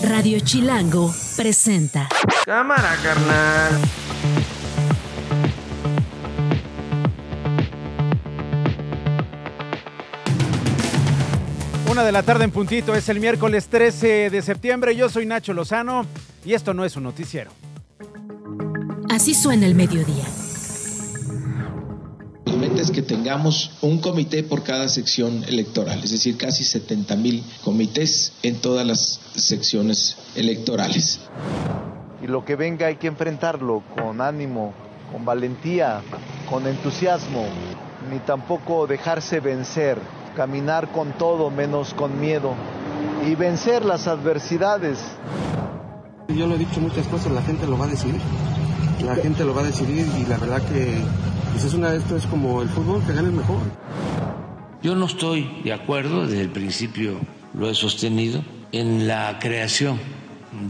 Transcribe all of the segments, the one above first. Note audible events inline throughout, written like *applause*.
Radio Chilango presenta. Cámara, carnal. Una de la tarde en puntito, es el miércoles 13 de septiembre. Yo soy Nacho Lozano y esto no es un noticiero. Así suena el mediodía. Es que tengamos un comité por cada sección electoral, es decir, casi 70 mil comités en todas las secciones electorales. Y lo que venga hay que enfrentarlo con ánimo, con valentía, con entusiasmo, ni tampoco dejarse vencer, caminar con todo menos con miedo y vencer las adversidades. Yo lo he dicho muchas cosas, la gente lo va a decidir. La gente lo va a decidir y la verdad que pues es una, esto es como el fútbol, que gane el mejor. Yo no estoy de acuerdo, desde el principio lo he sostenido, en la creación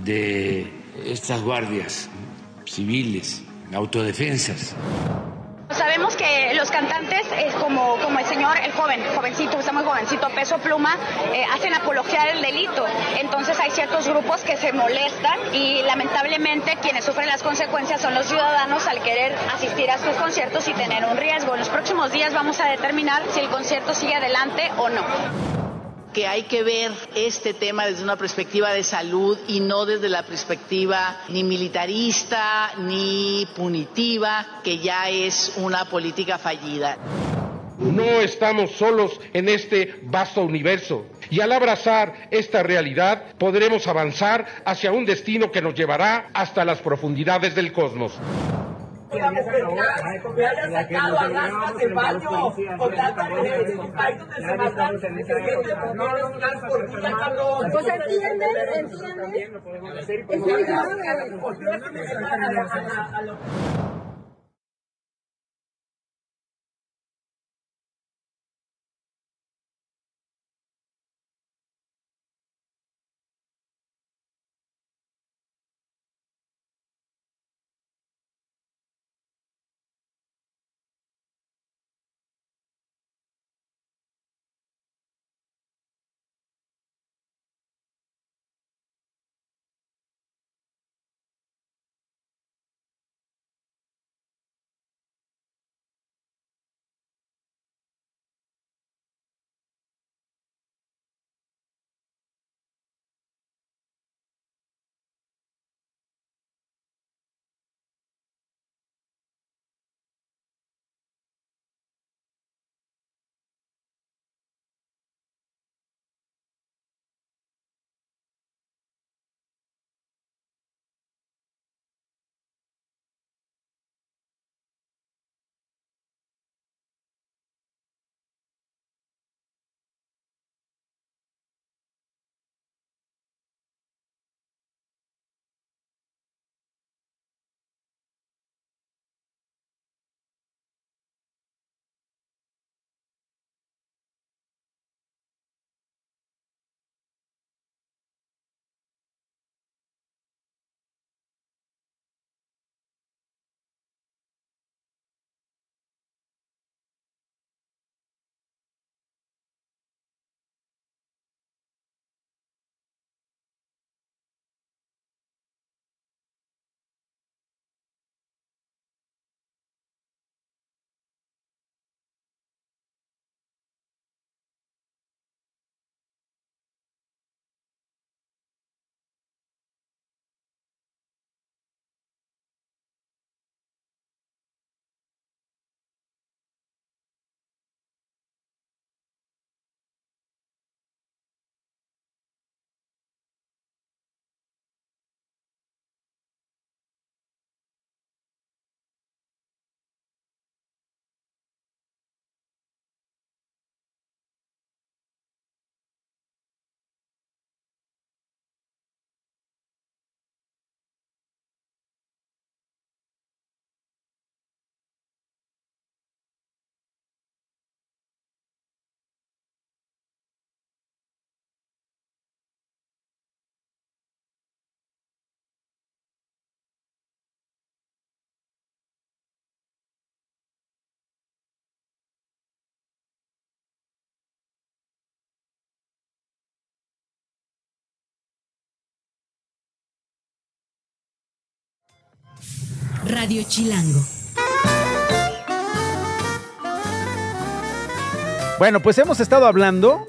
de estas guardias civiles, autodefensas. Sabemos que los cantantes, como, el señor, el joven, jovencito, está muy jovencito, peso pluma, eh, hacen apología del delito. Entonces hay ciertos grupos que se molestan y lamentablemente quienes sufren las consecuencias son los ciudadanos al querer asistir a estos conciertos y tener un riesgo. En los próximos días vamos a determinar si el concierto sigue adelante o no que hay que ver este tema desde una perspectiva de salud y no desde la perspectiva ni militarista ni punitiva, que ya es una política fallida. No estamos solos en este vasto universo y al abrazar esta realidad podremos avanzar hacia un destino que nos llevará hasta las profundidades del cosmos que que haya sacado a Gaspas del baño con tanta ahí donde se matan, unas tortillas, cabrón. Pues entiende, entiende. Es que Radio Chilango. Bueno, pues hemos estado hablando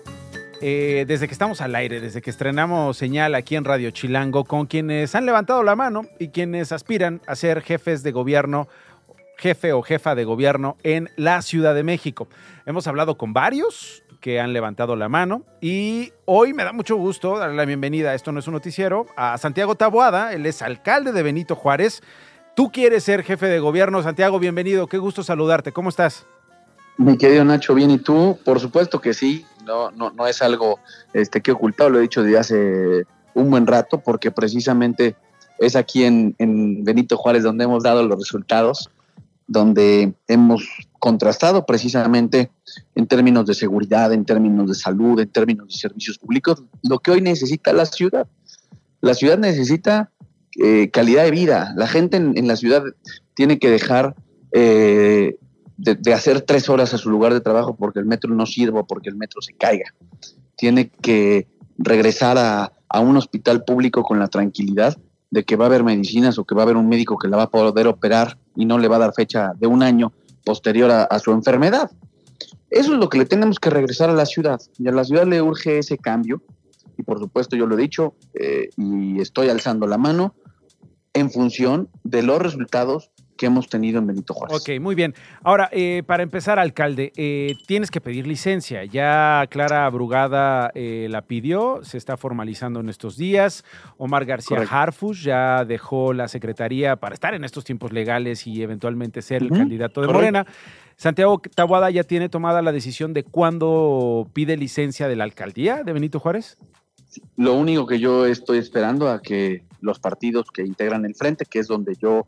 eh, desde que estamos al aire, desde que estrenamos señal aquí en Radio Chilango, con quienes han levantado la mano y quienes aspiran a ser jefes de gobierno, jefe o jefa de gobierno en la Ciudad de México. Hemos hablado con varios que han levantado la mano y hoy me da mucho gusto darle la bienvenida, esto no es un noticiero, a Santiago Taboada, él es alcalde de Benito Juárez. Tú quieres ser jefe de gobierno, Santiago, bienvenido, qué gusto saludarte, ¿cómo estás? Mi querido Nacho, bien, ¿y tú? Por supuesto que sí, no, no, no es algo este, que he ocultado, lo he dicho desde hace un buen rato, porque precisamente es aquí en, en Benito Juárez donde hemos dado los resultados, donde hemos contrastado precisamente en términos de seguridad, en términos de salud, en términos de servicios públicos, lo que hoy necesita la ciudad. La ciudad necesita eh, calidad de vida. La gente en, la ciudad tiene que dejar eh, de, hacer tres horas a su lugar de trabajo porque el metro no sirva porque el metro se caiga. Tiene que regresar a, un hospital público con la tranquilidad de que va a haber medicinas o que va a haber un médico que la va a poder operar y no le va a dar fecha de un año posterior a, a, su enfermedad. Eso es lo que le tenemos que regresar a la ciudad. Y a la ciudad le urge ese cambio. Y por supuesto, yo lo he dicho eh, y estoy alzando la mano en función de los resultados que hemos tenido en Benito Juárez. Ok, muy bien. Ahora, eh, para empezar, alcalde, eh, tienes que pedir licencia. Ya Clara Brugada eh, la pidió, se está formalizando en estos días. Omar García Correcto. Harfus ya dejó la secretaría para estar en estos tiempos legales y eventualmente ser uh -huh. el candidato de Correcto. Morena. Santiago Tabuada ya tiene tomada la decisión de cuándo pide licencia de la alcaldía de Benito Juárez. Lo único que yo estoy esperando a que los partidos que integran el frente, que es donde yo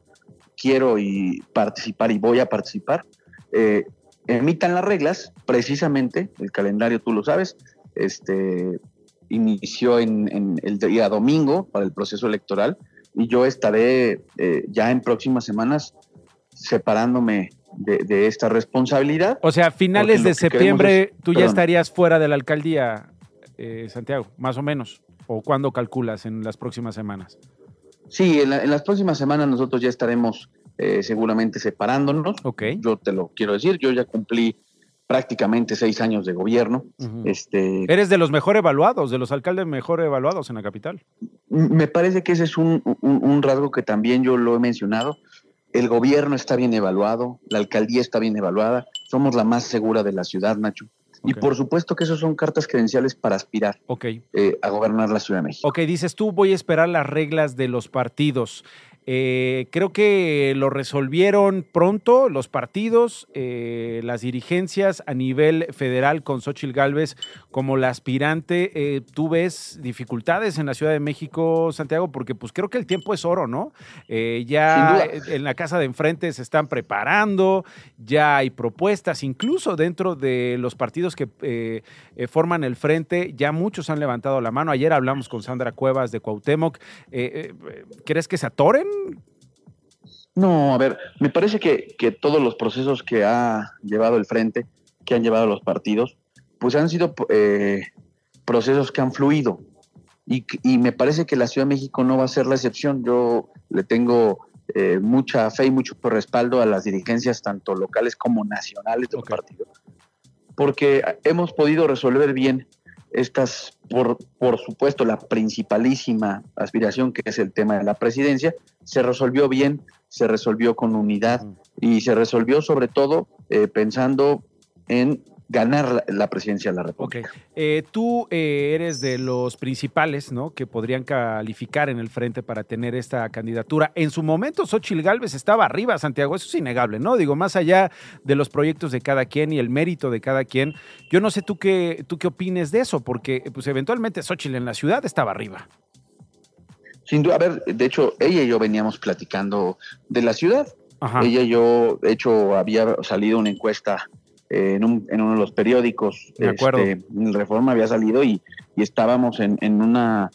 quiero y participar y voy a participar, eh, emitan las reglas, precisamente, el calendario tú lo sabes, este, inició en, en el día domingo para el proceso electoral y yo estaré eh, ya en próximas semanas separándome de, de, esta responsabilidad. O sea, a finales de septiembre es, tú ya estarías fuera de la alcaldía, eh, Santiago, más o menos. ¿O cuándo calculas en las próximas semanas? Sí, en, la, en las próximas semanas nosotros ya estaremos eh, seguramente separándonos. Okay. Yo te lo quiero decir, yo ya cumplí prácticamente seis años de gobierno. Uh -huh. este, Eres de los mejor evaluados, de los alcaldes mejor evaluados en la capital. Me parece que ese es un, un, un rasgo que también yo lo he mencionado. El gobierno está bien evaluado, la alcaldía está bien evaluada, somos la más segura de la ciudad, Nacho. Okay. Y por supuesto que esas son cartas credenciales para aspirar okay. eh, a gobernar la Ciudad de México. Ok, dices tú, voy a esperar las reglas de los partidos. Eh, creo que lo resolvieron pronto los partidos, eh, las dirigencias a nivel federal con Xochitl Galvez como la aspirante. Eh, ¿Tú ves dificultades en la Ciudad de México, Santiago? Porque pues creo que el tiempo es oro, ¿no? Eh, ya en la casa de enfrente se están preparando, ya hay propuestas, incluso dentro de los partidos que eh, eh, forman el frente, ya muchos han levantado la mano. Ayer hablamos con Sandra Cuevas de Cuauhtémoc. ¿Crees que se atoren? No, a ver, me parece que, que, todos los procesos que ha llevado el frente, que han llevado los partidos, pues han sido eh, procesos que han fluido. Y, y, me parece que la Ciudad de México no va a ser la excepción. Yo le tengo eh, mucha fe y mucho respaldo a las dirigencias, tanto locales como nacionales del okay. partido, porque hemos podido resolver bien estas, por, por supuesto, la principalísima aspiración que es el tema de la presidencia, se resolvió bien, se resolvió con unidad y se resolvió sobre todo eh, pensando en ganar la, presidencia de la República. Okay. Eh, tú eh, eres de los principales, ¿no? Que podrían calificar en el frente para tener esta candidatura. En su momento, Xochitl Galvez estaba arriba, Santiago, eso es innegable, ¿no? Digo, más allá de los proyectos de cada quien y el mérito de cada quien, yo no sé tú qué, tú qué opines de eso, porque pues eventualmente Xochitl en la ciudad estaba arriba. Sin duda, a ver, de hecho, ella y yo veníamos platicando de la ciudad. Ajá. Ella y yo, de hecho, había salido una encuesta en, un, en, uno de los periódicos. De acuerdo. Este, Reforma había salido y, y estábamos en, en una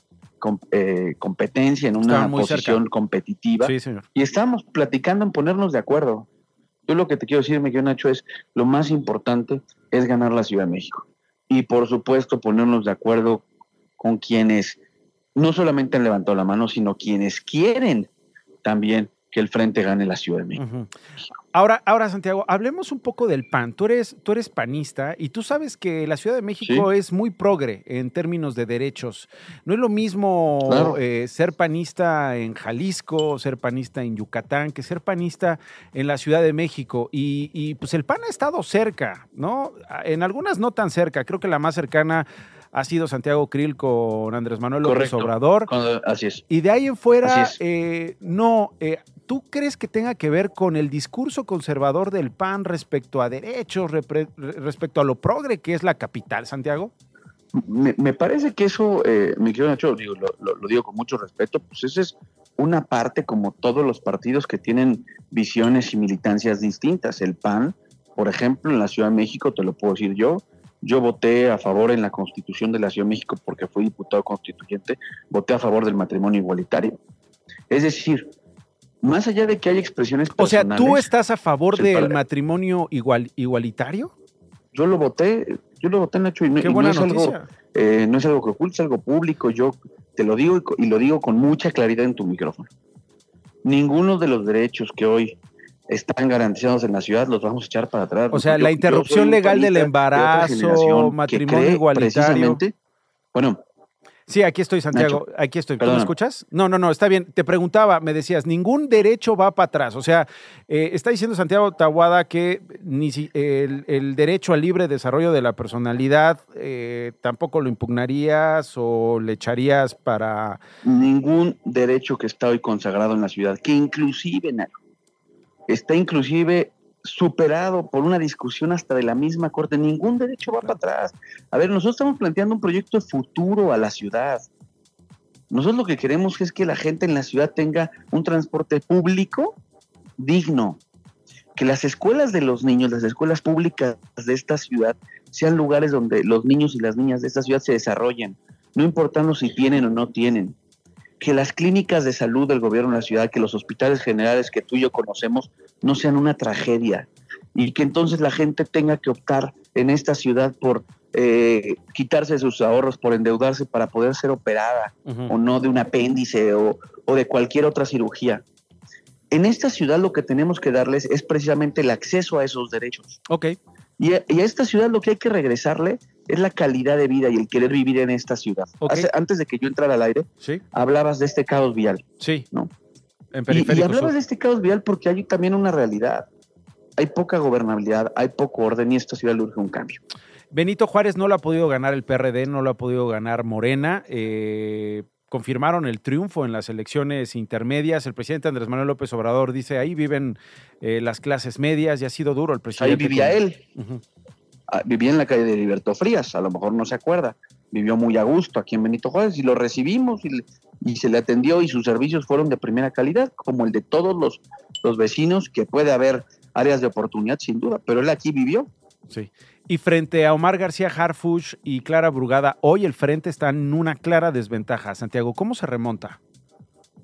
eh, competencia, en una posición cerca. competitiva. Sí, señor. Y estábamos platicando en ponernos de acuerdo. Yo lo que te quiero decir, Miguel Nacho, es lo más importante es ganar la Ciudad de México. Y por supuesto ponernos de acuerdo con quienes no solamente han levantado la mano, sino quienes quieren también que el Frente gane la Ciudad de México. Ahora, ahora, Santiago, hablemos un poco del PAN. Tú eres, tú eres panista y tú sabes que la Ciudad de México Sí. es muy progre en términos de derechos. No es lo mismo Claro. eh, ser panista en Jalisco, ser panista en Yucatán, que ser panista en la Ciudad de México. Y, y, pues el PAN ha estado cerca, ¿no? En algunas no tan cerca. Creo que la más cercana ha sido Santiago Krill con Andrés Manuel López Correcto. Obrador. Cuando- así es. Y de ahí en fuera, eh, no. eh, ¿Tú crees que tenga que ver con el discurso conservador del PAN respecto a derechos, repre- respecto a lo progre que es la capital, Santiago? Me, me parece que eso, eh, mi querido Nacho, digo, lo, lo- lo digo con mucho respeto, pues esa es una parte como todos los partidos que tienen visiones y militancias distintas. El PAN, por ejemplo, en la Ciudad de México, te lo puedo decir yo, yo voté a favor en la Constitución de la Ciudad de México porque fui diputado constituyente, voté a favor del matrimonio igualitario. Es decir, más allá de que haya expresiones O sea, ¿tú personales, estás a favor el del matrimonio igual, igualitario? yo lo voté, yo lo voté Nacho y no, Qué y no es algo, eh, no es algo que oculta, es algo público. Yo te lo digo y, y lo digo con mucha claridad en tu micrófono. Ninguno de los derechos que hoy están garantizados en la ciudad los vamos a echar para atrás. O sea, Yo- la interrupción legal del de embarazo, matrimonio igualitario. precisamente- Bueno, Sí, aquí estoy, Santiago. Nacho, aquí estoy. ¿Tú me escuchas? No, no, no, está bien. Te preguntaba, me decías, ningún derecho va para atrás. O sea, eh, está diciendo Santiago Tahuada que ni si- el, el derecho al libre desarrollo de la personalidad eh, tampoco lo impugnarías o le echarías para. ningún derecho que está hoy consagrado en la ciudad, que inclusive Nacho, está inclusive superado por una discusión hasta de la misma corte, ningún derecho va para atrás. A ver, nosotros estamos planteando un proyecto de futuro a la ciudad. Nosotros lo que queremos es que la gente en la ciudad tenga un transporte público digno, que las escuelas de los niños, las escuelas públicas de esta ciudad, sean lugares donde los niños y las niñas de esta ciudad se desarrollen, no importando si tienen o no tienen. Que las clínicas de salud del gobierno de la ciudad, que los hospitales generales que tú y yo conocemos, no sean una tragedia. Y que entonces la gente tenga que optar en esta ciudad por eh, quitarse sus ahorros, por endeudarse para poder ser operada o no de un apéndice o, o de cualquier otra cirugía. En esta ciudad lo que tenemos que darles es precisamente el acceso a esos derechos. Ok. Y a, y a esta ciudad lo que hay que regresarle es la calidad de vida y el querer vivir en esta ciudad. Hace- antes de que yo entrara al aire, Sí, hablabas de este caos vial. sí. ¿no? En Y, y hablabas sur. de este caos vial porque hay también una realidad. Hay poca gobernabilidad, hay poco orden y esta ciudad le urge un cambio. Benito Juárez no lo ha podido ganar el PRD, no lo ha podido ganar Morena. eh, confirmaron el triunfo en las elecciones intermedias. El presidente Andrés Manuel López Obrador dice, ahí viven eh, las clases medias y ha sido duro el Ahí presidente. vivía con- él. Ah, vivía en la calle de Liberto Frías, a lo mejor no se acuerda. Vivió muy a gusto aquí en Benito Juárez y lo recibimos y se le atendió y sus servicios fueron de primera calidad, como el de todos los, los vecinos, que puede haber áreas de oportunidad sin duda, pero él aquí vivió. Sí. Y frente a Omar García Harfuch y Clara Brugada, hoy el frente está en una clara desventaja. Santiago, ¿cómo se remonta?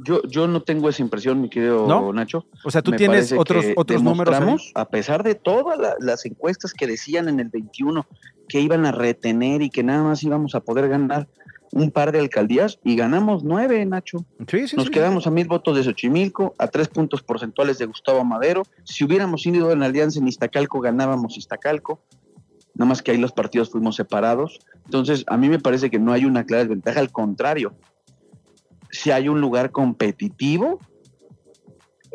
Yo, yo no tengo esa impresión, mi querido ¿No? Nacho. O sea, tú Me tienes otros, otros números. ahí? A pesar de todas la- las encuestas que decían en el 21 que iban a retener y que nada más íbamos a poder ganar un par de alcaldías y ganamos nueve, Nacho. Sí, sí, Nos sí, quedamos a mil votos de Xochimilco, a tres puntos porcentuales de Gustavo Madero. Si hubiéramos ido en alianza en Iztacalco, ganábamos Iztacalco. Nada más que ahí los partidos fuimos separados. Entonces, a mí me parece que no hay una clara desventaja, al contrario. Si hay un lugar competitivo,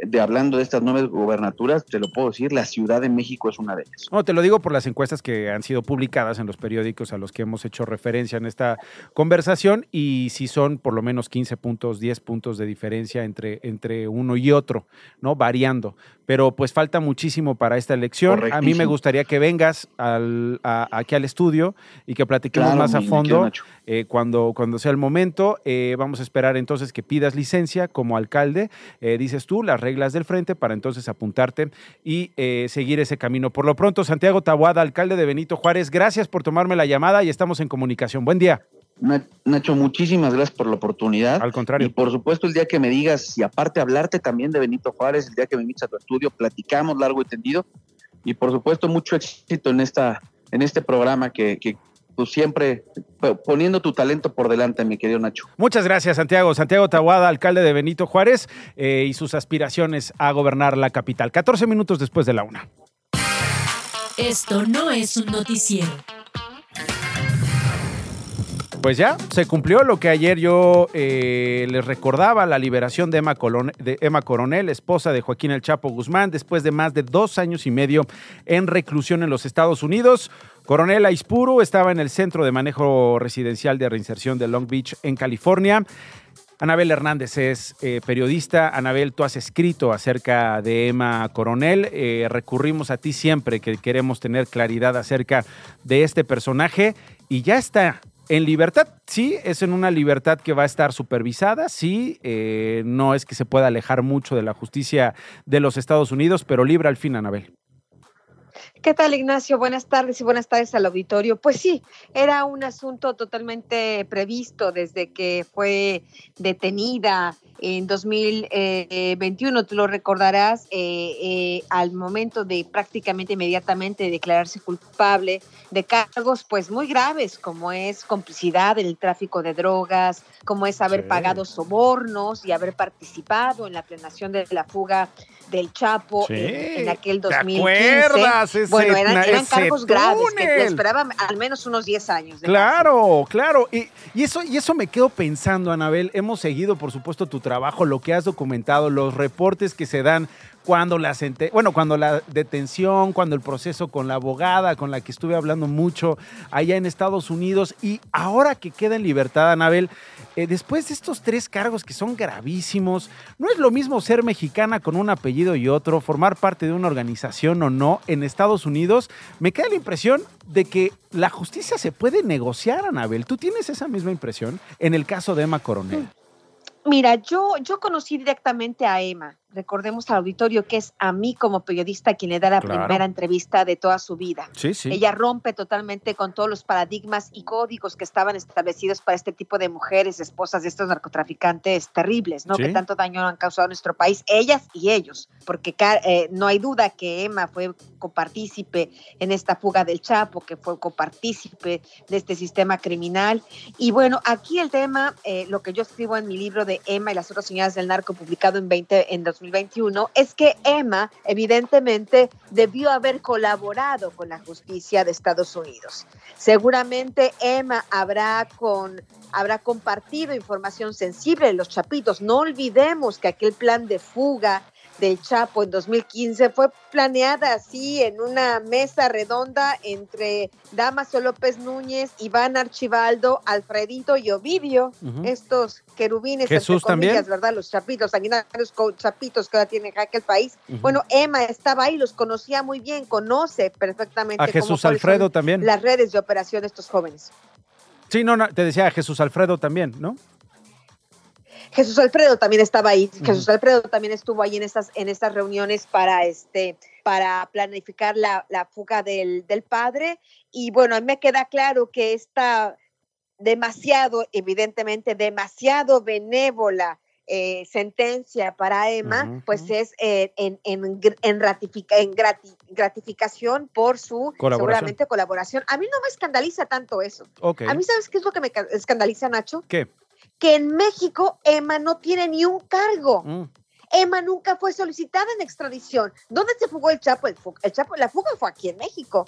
de hablando de estas nueve gobernaturas, te lo puedo decir, la Ciudad de México es una de ellas. No, te lo digo por las encuestas que han sido publicadas en los periódicos a los que hemos hecho referencia en esta conversación y si son por lo menos 15 puntos, 10 puntos de diferencia entre, entre uno y otro, ¿no? Variando. Pero pues falta muchísimo para esta elección. A mí me gustaría que vengas al, a- aquí al estudio y que platiquemos Claro, más a fondo eh, cuando, cuando sea el momento. Eh, vamos a esperar entonces que pidas licencia como alcalde, eh, dices tú, las reglas del frente para entonces apuntarte y eh, seguir ese camino. Por lo pronto, Santiago Tabuada, alcalde de Benito Juárez, gracias por tomarme la llamada y estamos en comunicación. Buen día. Na- Nacho, muchísimas gracias por la oportunidad. Al contrario. Y por supuesto, el día que me digas, y aparte hablarte también de Benito Juárez, el día que me invites a tu estudio, platicamos largo y tendido. Y por supuesto, mucho éxito en esta en este programa que, que pues siempre poniendo tu talento por delante, mi querido Nacho. Muchas gracias, Santiago. Santiago Tahuada, alcalde de Benito Juárez, eh, y sus aspiraciones a gobernar la capital. 14 minutos después de la una. Esto no es un noticiero. Pues ya, se cumplió lo que ayer yo eh, les recordaba, la liberación de Emma, de Emma, Coronel, esposa de Joaquín El Chapo Guzmán, después de más de dos años y medio en reclusión en los Estados Unidos. Coronel Aispuro estaba en el Centro de Manejo Residencial de Reinserción de Long Beach, en California. Anabel Hernández es eh, periodista. Anabel, tú has escrito acerca de Emma Coronel. Eh, recurrimos a ti siempre que queremos tener claridad acerca de este personaje y ya está en libertad, sí, es en una libertad que va a estar supervisada, sí, eh, no es que se pueda alejar mucho de la justicia de los Estados Unidos, pero libre al fin, Anabel. ¿Qué tal, Ignacio? Buenas tardes y buenas tardes al auditorio. Pues sí, era un asunto totalmente previsto desde que fue detenida en 2021, tú lo recordarás, eh, eh, al momento de prácticamente inmediatamente declararse culpable de cargos pues muy graves, como es complicidad en el tráfico de drogas, como es haber pagado sobornos y haber participado en la planeación de la fuga del Chapo en, aquel 2015. bueno, eran, cargos graves que te esperaban al menos unos 10 años. claro, claro. Y, y, eso, y eso me quedo pensando, Anabel. Hemos seguido, por supuesto, tu trabajo, lo que has documentado, los reportes que se dan cuando la bueno, cuando la detención, cuando el proceso con la abogada con la que estuve hablando mucho allá en Estados Unidos y ahora que queda en libertad Anabel, eh, después de estos tres cargos que son gravísimos, no es lo mismo ser mexicana con un apellido y otro, formar parte de una organización o no en Estados Unidos, me queda la impresión de que la justicia se puede negociar, Anabel. ¿Tú tienes esa misma impresión en el caso de Emma Coronel? Mira, yo, yo conocí directamente a Emma recordemos al auditorio que es a mí como periodista quien le da la primera entrevista de toda su vida. Ella rompe totalmente con todos los paradigmas y códigos que estaban establecidos para este tipo de mujeres, esposas de estos narcotraficantes terribles, ¿no? Que tanto daño han causado a nuestro país, ellas y ellos, porque eh, no hay duda que Emma fue copartícipe en esta fuga del Chapo, que fue copartícipe de este sistema criminal. Y bueno, aquí el tema, eh, lo que yo escribo en mi libro de Emma y las otras señoras del narco, publicado en 20 en 2021 es que Emma evidentemente debió haber colaborado con la justicia de Estados Unidos. Seguramente Emma habrá con habrá compartido información sensible de los chapitos. No olvidemos que aquel plan de fuga del Chapo en 2015 fue planeada así en una mesa redonda entre Damaso López Núñez, Iván Archibaldo, Alfredito y Ovidio, estos querubines, Jesús también, ¿verdad? Los chapitos, sanguinarios chapitos que ahora tiene jaque el país. Bueno, Emma estaba ahí, los conocía muy bien, conoce perfectamente. A Jesús Alfredo también. Las redes de operación de estos jóvenes. Sí, no, no, te decía Jesús Alfredo también, ¿no? Jesús Alfredo también estaba ahí. Jesús Alfredo también estuvo ahí en estas, en estas reuniones para este para planificar la, fuga del, padre. Y bueno, a mí me queda claro que esta demasiado, evidentemente, demasiado benévola eh, sentencia para Emma, pues es eh, en, en, en, gratificación por su seguramente colaboración. A mí no me escandaliza tanto eso. A mí, ¿sabes qué es lo que me escandaliza, Nacho? ¿Qué? Que en México Emma no tiene ni un cargo. Mm. Emma nunca fue solicitada en extradición. ¿Dónde se fugó el Chapo? El, Chapo, la fuga fue aquí en México.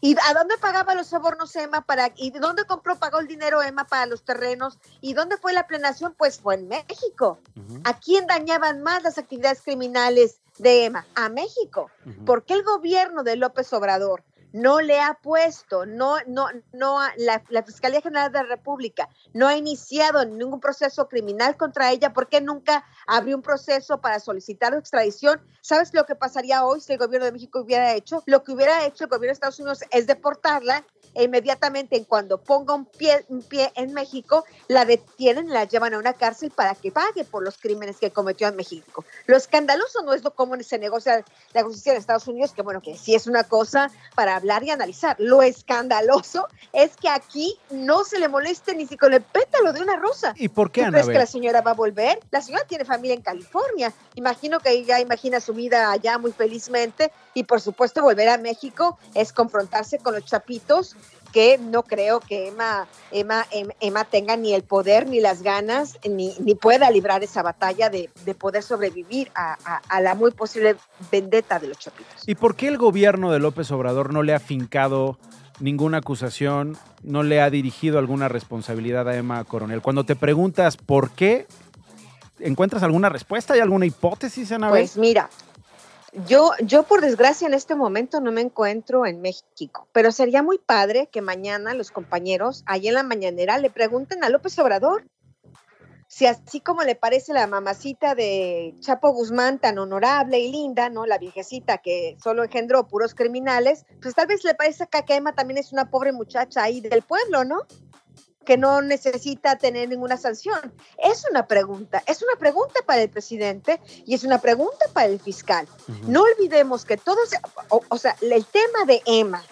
¿Y a dónde pagaba los sobornos Emma para y dónde compró pagó el dinero Emma para los terrenos y dónde fue la plenación? Pues fue en México. ¿A quién dañaban más las actividades criminales de Emma? A México. Porque el gobierno de López Obrador no le ha puesto, no, no, no, la, la, Fiscalía General de la República no ha iniciado ningún proceso criminal contra ella porque nunca abrió un proceso para solicitar extradición. ¿Sabes lo que pasaría hoy si el gobierno de México hubiera hecho? Lo que hubiera hecho el gobierno de Estados Unidos es deportarla e inmediatamente en cuando ponga un pie, un pie en México, la detienen, la llevan a una cárcel para que pague por los crímenes que cometió en México. Lo escandaloso no es lo cómo se negocia la justicia en Estados Unidos, que bueno, que sí es una cosa para hablar y analizar. Lo escandaloso es que aquí no se le moleste ni si con el pétalo de una rosa. ¿Y por qué, ¿Tú crees que la señora va a volver? La señora tiene familia en California. Imagino que ella imagina su vida allá muy felizmente y por supuesto volver a México es confrontarse con los chapitos que no creo que Emma, Emma, em, Emma tenga ni el poder, ni las ganas, ni, ni pueda librar esa batalla de, de poder sobrevivir a, a, la muy posible vendetta de los chapitos. ¿Y por qué el gobierno de López Obrador no le ha fincado ninguna acusación, no le ha dirigido alguna responsabilidad a Emma Coronel? Cuando te preguntas por qué, ¿encuentras alguna respuesta? ¿Hay alguna hipótesis, Ana? Pues mira, yo, yo por desgracia en este momento no me encuentro en México, pero sería muy padre que mañana los compañeros ahí en la mañanera le pregunten a López Obrador si así como le parece la mamacita de Chapo Guzmán tan honorable y linda, ¿no? La viejecita que solo engendró puros criminales, pues tal vez le parece que Emma también es una pobre muchacha ahí del pueblo, ¿no? Que no necesita tener ninguna sanción? Es una pregunta, es una pregunta para el presidente y es una pregunta para el fiscal. No olvidemos que todos, o, sea, el tema de Emma,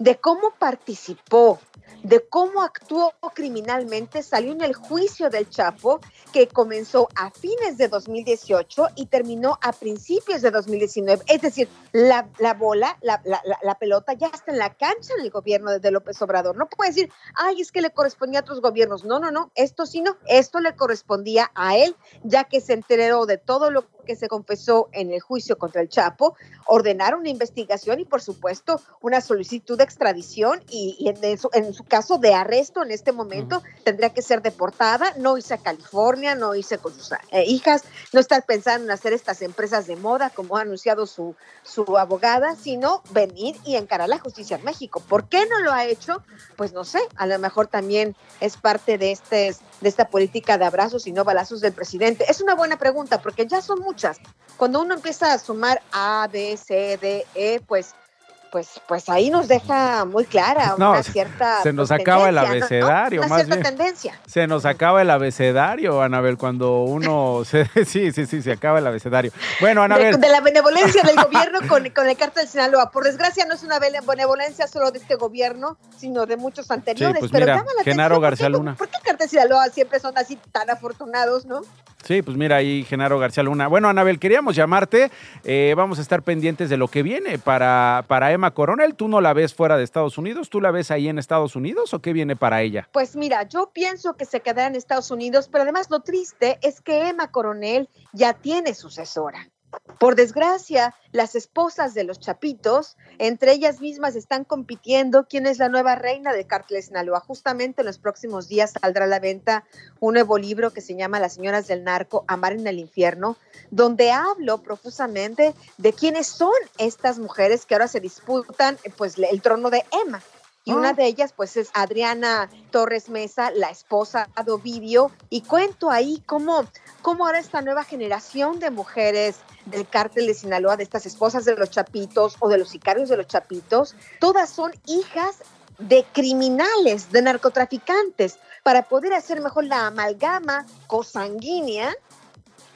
de cómo participó, de cómo actuó criminalmente salió en el juicio del Chapo que comenzó a fines de 2018 y terminó a principios de 2019. Es decir, la, bola, la, pelota ya está en la cancha en el gobierno de López Obrador. No puede decir, ay, es que le correspondía a otros gobiernos. No, no, no, esto sí no, esto le correspondía a él, ya que se enteró de todo lo que se confesó en el juicio contra el Chapo, ordenar una investigación y, por supuesto, una solicitud de extradición y, en, su, en, su, caso de arresto en este momento tendría que ser deportada, no irse a California, no irse con sus eh, hijas, no estar pensando en hacer estas empresas de moda como ha anunciado su, su abogada, sino venir y encarar la justicia en México. ¿Por qué no lo ha hecho? Pues no sé, a lo mejor también es parte de, este, de esta política de abrazos y no balazos del presidente. Es una buena pregunta porque ya son muchas. Cuando uno empieza a sumar A, B, C, D, E, pues pues, pues ahí nos deja muy clara una cierta. Se nos acaba el abecedario, Una cierta tendencia. Se nos acaba el abecedario, Anabel, cuando uno. *laughs* Se, sí, sí, sí, se acaba el abecedario. Bueno, Anabel. De, la benevolencia del gobierno con, con el cártel de Sinaloa. Por desgracia, no es una benevolencia solo de este gobierno, sino de muchos anteriores. pues pero mira, Genaro García Luna. ¿Por qué cártel de Sinaloa siempre son así tan afortunados, no? Sí, pues mira ahí Genaro García Luna. Bueno, Anabel, queríamos llamarte. Eh, vamos a estar pendientes de lo que viene para, para Emma Coronel. ¿Tú no la ves fuera de Estados Unidos? ¿Tú la ves ahí en Estados Unidos o qué viene para ella? Pues mira, yo pienso que se quedará en Estados Unidos, pero además lo triste es que Emma Coronel ya tiene sucesora. Por desgracia, las esposas de los chapitos, entre ellas mismas, están compitiendo quién es la nueva reina del cártel de. Justamente en los próximos días saldrá a la venta un nuevo libro que se llama Las señoras del narco, Amar en el infierno, donde hablo profusamente de quiénes son estas mujeres que ahora se disputan pues, el trono de Emma. Y una ah. de ellas, pues, es Adriana Torres Mesa, la esposa de Ovidio, y cuento ahí cómo, cómo ahora esta nueva generación de mujeres del cártel de Sinaloa, de estas esposas de los chapitos o de los sicarios de los chapitos, todas son hijas de criminales, de narcotraficantes, para poder hacer mejor la amalgama cosanguínea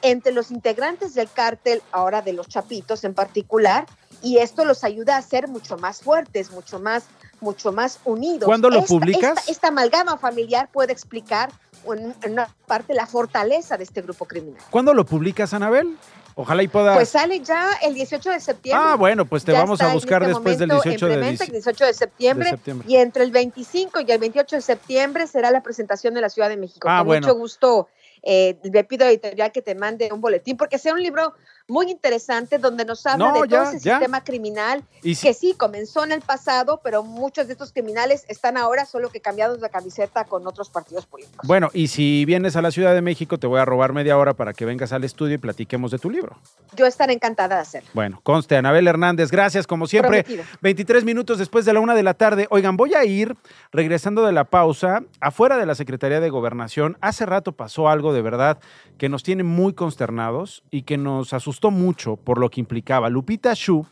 entre los integrantes del cártel, ahora de los chapitos en particular, y esto los ayuda a ser mucho más fuertes, mucho más, mucho más unidos. ¿Cuándo lo publicas? Esta, amalgama familiar puede explicar en una parte la fortaleza de este grupo criminal. ¿Cuándo lo publicas, Anabel? Ojalá y pueda. Pues sale ya el 18 de septiembre. Ah, bueno, pues te vamos a buscar este después del 18 de, 18 de, septiembre, Y entre el 25 y el 28 de septiembre será la presentación de la Ciudad de México. Ah, Con mucho gusto eh, le pido a editorial que te mande un boletín, porque sea un libro muy interesante donde nos habla de todo ese sistema criminal que sí comenzó en el pasado, pero muchos de estos criminales están ahora solo que cambiados de camiseta con otros partidos políticos. Bueno, y si vienes a la Ciudad de México, te voy a robar media hora para que vengas al estudio y platiquemos de tu libro. Yo estaré encantada de hacerlo. Bueno, conste, Anabel Hernández, gracias como siempre. 23 minutos después de la una de la tarde. Oigan, voy a ir regresando de la pausa afuera de la Secretaría de Gobernación. Hace rato pasó algo de verdad que nos tiene muy consternados y que nos asustó mucho por lo que implicaba. Lupita Shu,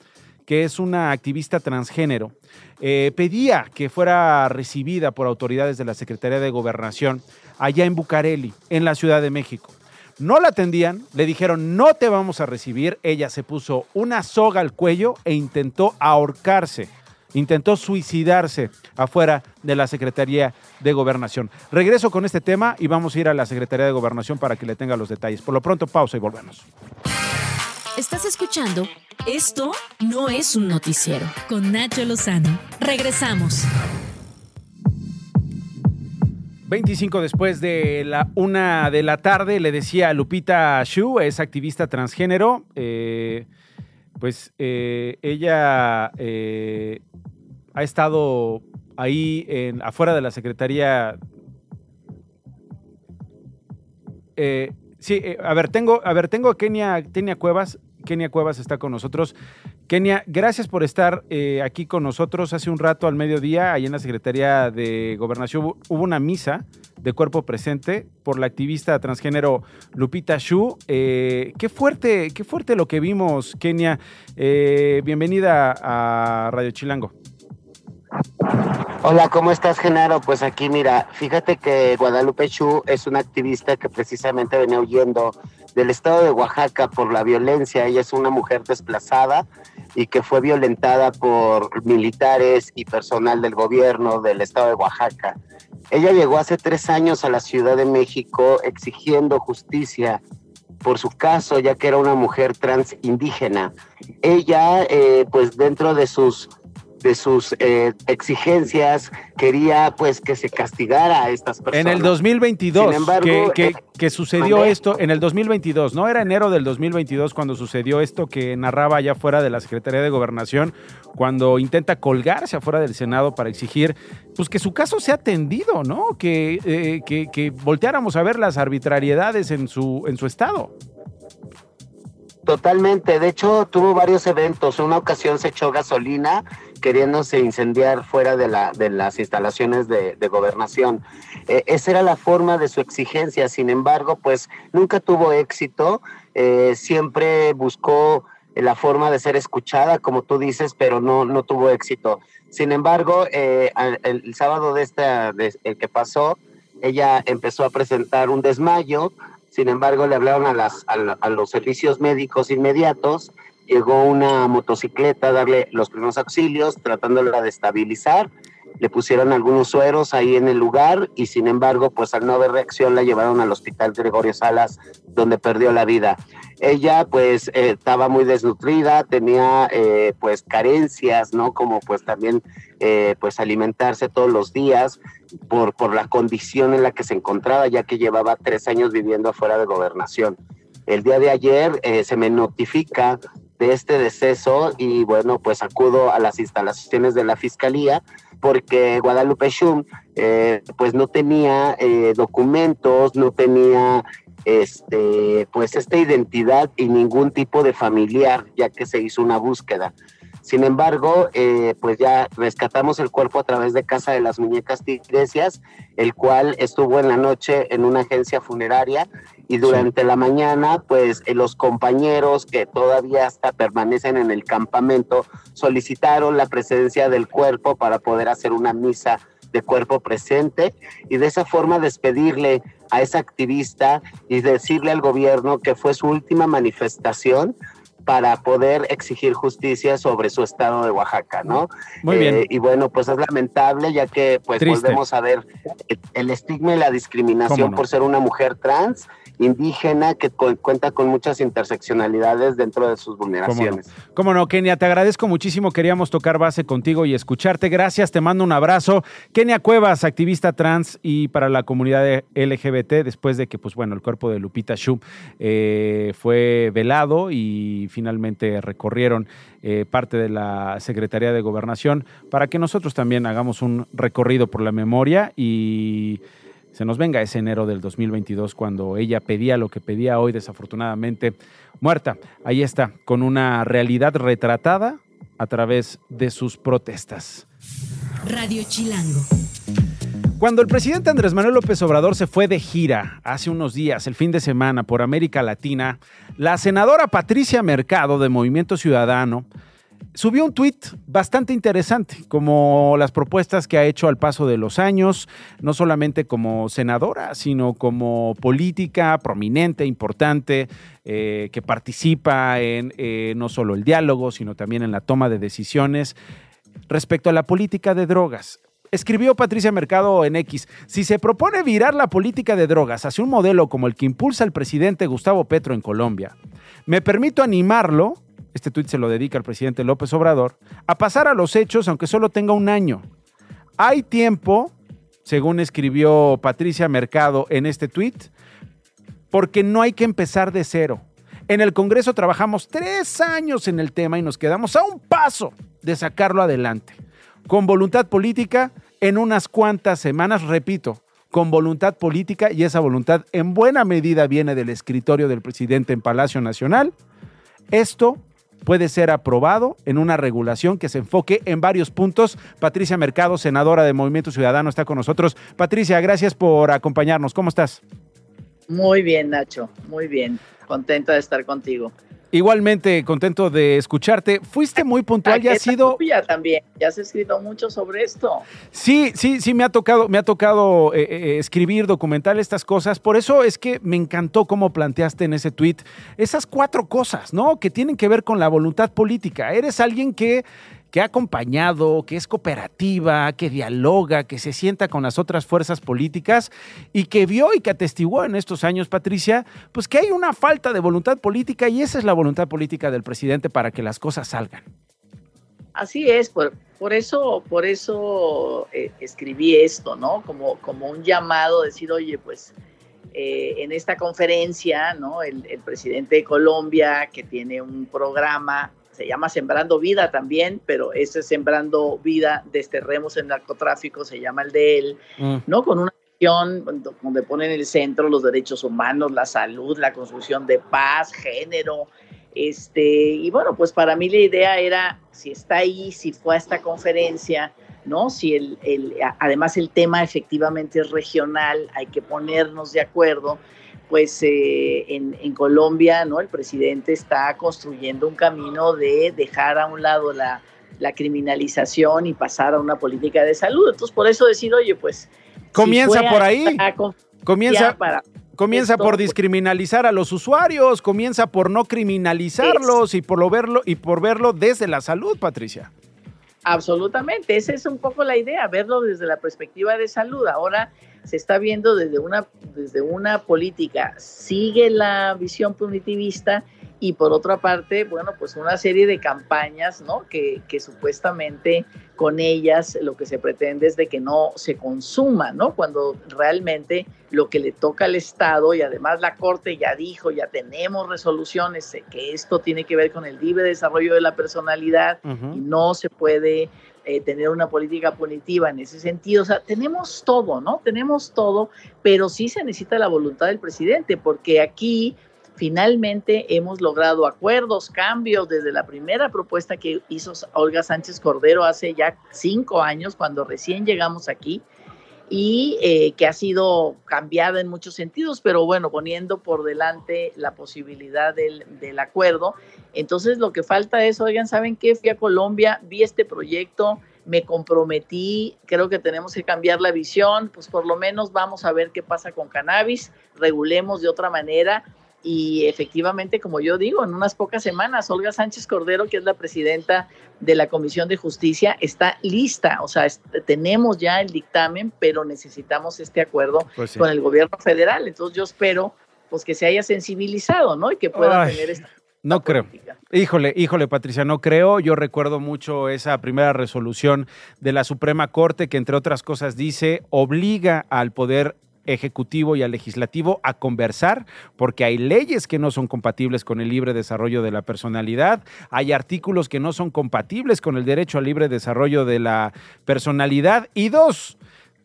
que es una activista transgénero, eh, pedía que fuera recibida por autoridades de la Secretaría de Gobernación allá en Bucareli, en la Ciudad de México. No la atendían, le dijeron no te vamos a recibir, ella se puso una soga al cuello e intentó ahorcarse intentó suicidarse afuera de la Secretaría de Gobernación. Regreso con este tema y vamos a ir a la Secretaría de Gobernación para que le tenga los detalles. Por lo pronto, pausa y volvemos. Estás escuchando Esto no es un noticiero con Nacho Lozano. Regresamos. 25 después de la una de la tarde, le decía a Lupita Shu, es activista transgénero. Eh, pues eh, ella eh, ha estado ahí en, afuera de la Secretaría. sí, a ver, tengo, a ver, tengo a Kenia, Kenia Cuevas. Kenia Cuevas está con nosotros. Kenia, gracias por estar eh, aquí con nosotros. Hace un rato al mediodía, ahí en la Secretaría de Gobernación, hubo una misa de cuerpo presente por la activista transgénero Lupita Shu. Eh, qué fuerte, qué fuerte lo que vimos, Kenia. Eh, bienvenida a Radio Chilango. Hola, ¿cómo estás, Genaro? Pues aquí, mira, fíjate que Guadalupe Chu es una activista que precisamente venía huyendo del estado de Oaxaca por la violencia. Ella es una mujer desplazada y que fue violentada por militares y personal del gobierno del estado de Oaxaca. Ella llegó hace tres años a la Ciudad de México exigiendo justicia por su caso, ya que era una mujer trans indígena. Ella, eh, pues dentro de sus de sus eh, exigencias, quería pues que se castigara a estas personas. En el 2022, embargo, que, que, sucedió esto, en el 2022, ¿no? Era enero del 2022 cuando sucedió esto que narraba allá fuera de la Secretaría de Gobernación, cuando intenta colgarse afuera del Senado para exigir pues que su caso sea atendido, ¿no? Que, eh, que, que volteáramos a ver las arbitrariedades en su, en su estado. Totalmente, de hecho tuvo varios eventos, una ocasión se echó gasolina queriéndose incendiar fuera de, la, de las instalaciones de, gobernación. Eh, esa era la forma de su exigencia, sin embargo, pues nunca tuvo éxito, eh, siempre buscó la forma de ser escuchada, como tú dices, pero no, no tuvo éxito. Sin embargo, eh, el, sábado de esta, el que pasó, ella empezó a presentar un desmayo, sin embargo, le hablaron a, las, a los servicios médicos inmediatos llegó una motocicleta a darle los primeros auxilios, tratándola de estabilizar. Le pusieron algunos sueros ahí en el lugar y sin embargo, pues al no haber reacción la llevaron al hospital Gregorio Salas, donde perdió la vida. Ella pues eh, estaba muy desnutrida, tenía eh, pues carencias, ¿no? Como pues también eh, pues alimentarse todos los días por, por la condición en la que se encontraba, ya que llevaba tres años viviendo afuera de gobernación. El día de ayer se me notifica de este deceso y bueno, pues acudo a las instalaciones de la fiscalía porque Guadalupe Schum pues no tenía documentos, no tenía este pues esta identidad y ningún tipo de familiar ya que se hizo una búsqueda. Sin embargo, eh, pues ya rescatamos el cuerpo a través de Casa de las Muñecas Tiresias, el cual estuvo en la noche en una agencia funeraria y durante la mañana, pues eh, los compañeros que todavía hasta permanecen en el campamento solicitaron la presencia del cuerpo para poder hacer una misa de cuerpo presente y de esa forma despedirle a esa activista y decirle al gobierno que fue su última manifestación para poder exigir justicia sobre su estado de Oaxaca, ¿no? Muy bien. Eh, y bueno, pues es lamentable ya que pues volvemos a ver el estigma y la discriminación por ser una mujer trans indígena que cuenta con muchas interseccionalidades dentro de sus vulneraciones. ¿Cómo no? Kenia? Te agradezco muchísimo. Queríamos tocar base contigo y escucharte. Gracias, te mando un abrazo. Kenia Cuevas, activista trans y para la comunidad LGBT, después de que, pues bueno, el cuerpo de Lupita Shu eh, fue velado y finalmente recorrieron eh, parte de la Secretaría de Gobernación para que nosotros también hagamos un recorrido por la memoria y se nos venga ese enero del 2022 cuando ella pedía lo que pedía hoy, desafortunadamente muerta. Ahí está, con una realidad retratada a través de sus protestas. Radio Chilango. Cuando el presidente Andrés Manuel López Obrador se fue de gira hace unos días, el fin de semana, por América Latina, la senadora Patricia Mercado de Movimiento Ciudadano subió un tuit bastante interesante, como las propuestas que ha hecho al paso de los años, no solamente como senadora, sino como política prominente, importante, eh, que participa en eh, no solo el diálogo, sino también en la toma de decisiones respecto a la política de drogas. Escribió Patricia Mercado en X, si se propone virar la política de drogas hacia un modelo como el que impulsa el presidente Gustavo Petro en Colombia, me permito animarlo este tuit se lo dedica al presidente López Obrador, a pasar a los hechos aunque solo tenga un año. Hay tiempo según escribió Patricia Mercado en este tweet, porque no hay que empezar de cero. En el Congreso trabajamos tres años en el tema y nos quedamos a un paso de sacarlo adelante. Con voluntad política, en unas cuantas semanas, repito, con voluntad política y esa voluntad en buena medida viene del escritorio del presidente en Palacio Nacional, esto puede ser aprobado en una regulación que se enfoque en varios puntos. Patricia Mercado, senadora de Movimiento Ciudadano, está con nosotros. Patricia, gracias por acompañarnos. ¿Cómo estás? Muy bien, Nacho, muy bien. Contenta de estar contigo. Igualmente contento de escucharte. Fuiste muy puntual y ha sido. Ya también. Ya has escrito mucho sobre esto. Sí, sí, sí, me ha tocado, me ha tocado eh, eh, escribir, documentar estas cosas. Por eso es que me encantó cómo planteaste en ese tweet esas cuatro cosas, ¿no? Que tienen que ver con la voluntad política. Eres alguien que que ha acompañado, que es cooperativa, que dialoga, que se sienta con las otras fuerzas políticas y que vio y que atestiguó en estos años, Patricia, pues que hay una falta de voluntad política y esa es la voluntad política del presidente para que las cosas salgan. Así es, por, eso, por eso eh, escribí esto, ¿no? Como, como un llamado, decir, oye, pues eh, en esta conferencia, ¿no? El presidente de Colombia, que tiene un programa se llama Sembrando Vida también, pero ese Sembrando Vida, desterremos el narcotráfico, se llama el de él, mm. ¿no? Con una visión donde ponen en el centro los derechos humanos, la salud, la construcción de paz, género, este, y bueno, pues para mí la idea era, si está ahí, si fue a esta conferencia, ¿no? Si el, el, además el tema efectivamente es regional, hay que ponernos de acuerdo pues eh, en, Colombia, ¿no? El presidente está construyendo un camino de dejar a un lado la, criminalización y pasar a una política de salud. Entonces, por eso decir, oye, pues... Comienza por ahí. Comienza, comienza por descriminalizar a los usuarios, comienza por no criminalizarlos y por lo verlo y por verlo desde la salud, Patricia. Absolutamente, esa es un poco la idea, verlo desde la perspectiva de salud. Ahora se está viendo desde una, desde una política, sigue la visión punitivista y por otra parte, bueno, pues una serie de campañas, ¿no? Que, que, supuestamente con ellas lo que se pretende es de que no se consuma, ¿no? Cuando realmente lo que le toca al Estado y además la Corte ya dijo, ya tenemos resoluciones, que esto tiene que ver con el libre desarrollo de la personalidad y no se puede eh, tener una política punitiva en ese sentido. O sea, tenemos todo, ¿no? Tenemos todo, pero sí se necesita la voluntad del presidente, porque aquí finalmente hemos logrado acuerdos, cambios desde la primera propuesta que hizo Olga Sánchez Cordero hace ya cinco años, cuando recién llegamos aquí, y eh, que ha sido cambiada en muchos sentidos, pero bueno, poniendo por delante la posibilidad del, del acuerdo. Entonces lo que falta es, oigan, ¿saben qué? Fui a Colombia, vi este proyecto, me comprometí, creo que tenemos que cambiar la visión, pues por lo menos vamos a ver qué pasa con cannabis, regulemos de otra manera y efectivamente, como yo digo, en unas pocas semanas, Olga Sánchez Cordero, que es la presidenta de la Comisión de Justicia, está lista. O sea, tenemos ya el dictamen, pero necesitamos este acuerdo pues con el gobierno federal. Entonces yo espero pues que se haya sensibilizado, ¿no? Y que pueda tener esta no creo. Híjole, híjole, Patricia, no creo. Yo recuerdo mucho esa primera resolución de la Suprema Corte que, entre otras cosas, dice, obliga al Poder ejecutivo y al legislativo a conversar, porque hay leyes que no son compatibles con el libre desarrollo de la personalidad, hay artículos que no son compatibles con el derecho al libre desarrollo de la personalidad, y dos,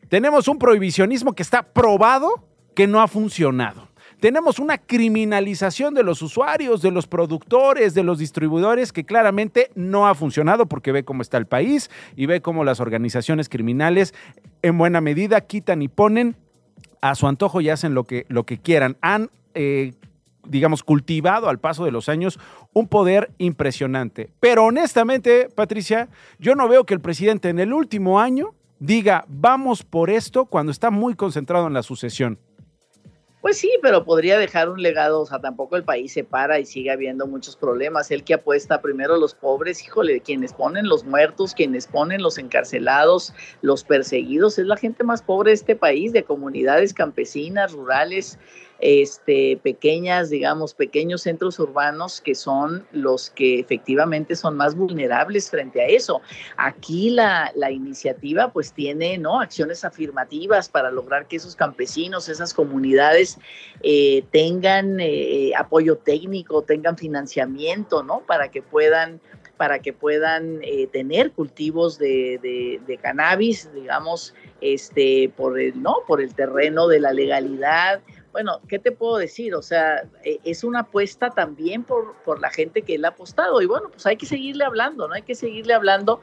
tenemos un prohibicionismo que está probado que no ha funcionado. Tenemos una criminalización de los usuarios, de los productores, de los distribuidores que claramente no ha funcionado porque ve cómo está el país y ve cómo las organizaciones criminales en buena medida quitan y ponen a su antojo y hacen lo que, lo que quieran. Han, eh, digamos, cultivado al paso de los años un poder impresionante. Pero honestamente, Patricia, yo no veo que el presidente en el último año diga, vamos por esto cuando está muy concentrado en la sucesión. Pues sí, pero podría dejar un legado, o sea, tampoco el país se para y sigue habiendo muchos problemas. El que apuesta primero a los pobres, híjole, quienes ponen los muertos, quienes ponen los encarcelados, los perseguidos, es la gente más pobre de este país, de comunidades campesinas, rurales, este, pequeñas, digamos, pequeños centros urbanos que son los que efectivamente son más vulnerables frente a eso. Aquí la, iniciativa pues tiene, ¿no? Acciones afirmativas para lograr que esos campesinos, esas comunidades eh, tengan eh, apoyo técnico, tengan financiamiento, ¿no? Para que puedan para que puedan eh, tener cultivos de, de, cannabis, digamos, este, por el, ¿no? por el terreno de la legalidad, bueno, ¿qué te puedo decir? O sea, e, es una apuesta también por, por la gente que él ha apostado. Y bueno, pues hay que seguirle hablando, ¿no? Hay que seguirle hablando.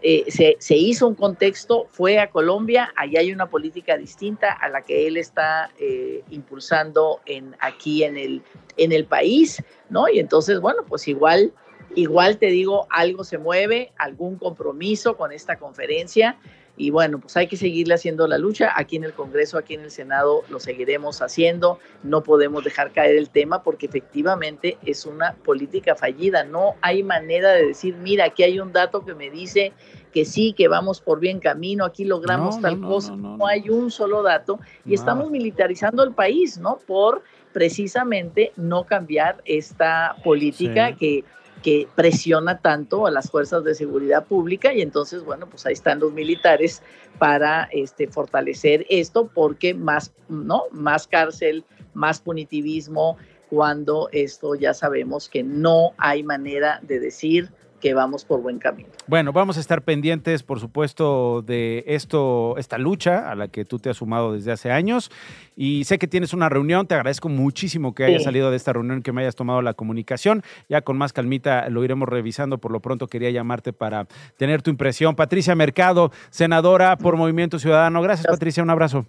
Eh, se, hizo un contexto, fue a Colombia, allí hay una política distinta a la que él está eh, impulsando en, aquí en el, en el país, ¿no? Y entonces, bueno, pues igual, igual te digo, algo se mueve, algún compromiso con esta conferencia y bueno, pues hay que seguirle haciendo la lucha. Aquí en el Congreso, aquí en el Senado, lo seguiremos haciendo. No podemos dejar caer el tema porque efectivamente es una política fallida. No hay manera de decir, mira, aquí hay un dato que me dice que sí, que vamos por bien camino, aquí logramos tal cosa. No, hay un solo dato y estamos militarizando el país, ¿no? Por precisamente no cambiar esta política que que presiona tanto a las fuerzas de seguridad pública y entonces, bueno, pues ahí están los militares para este, fortalecer esto porque más, ¿no? Más cárcel, más punitivismo, cuando esto ya sabemos que no hay manera de decir que vamos por buen camino. Bueno, vamos a estar pendientes, por supuesto, de esto, esta lucha a la que tú te has sumado desde hace años. Y sé que tienes una reunión, te agradezco muchísimo que hayas salido de esta reunión, que me hayas tomado la comunicación. Ya con más calmita lo iremos revisando. Por lo pronto quería llamarte para tener tu impresión. Patricia Mercado, senadora por Movimiento Ciudadano. Gracias, Patricia, un abrazo.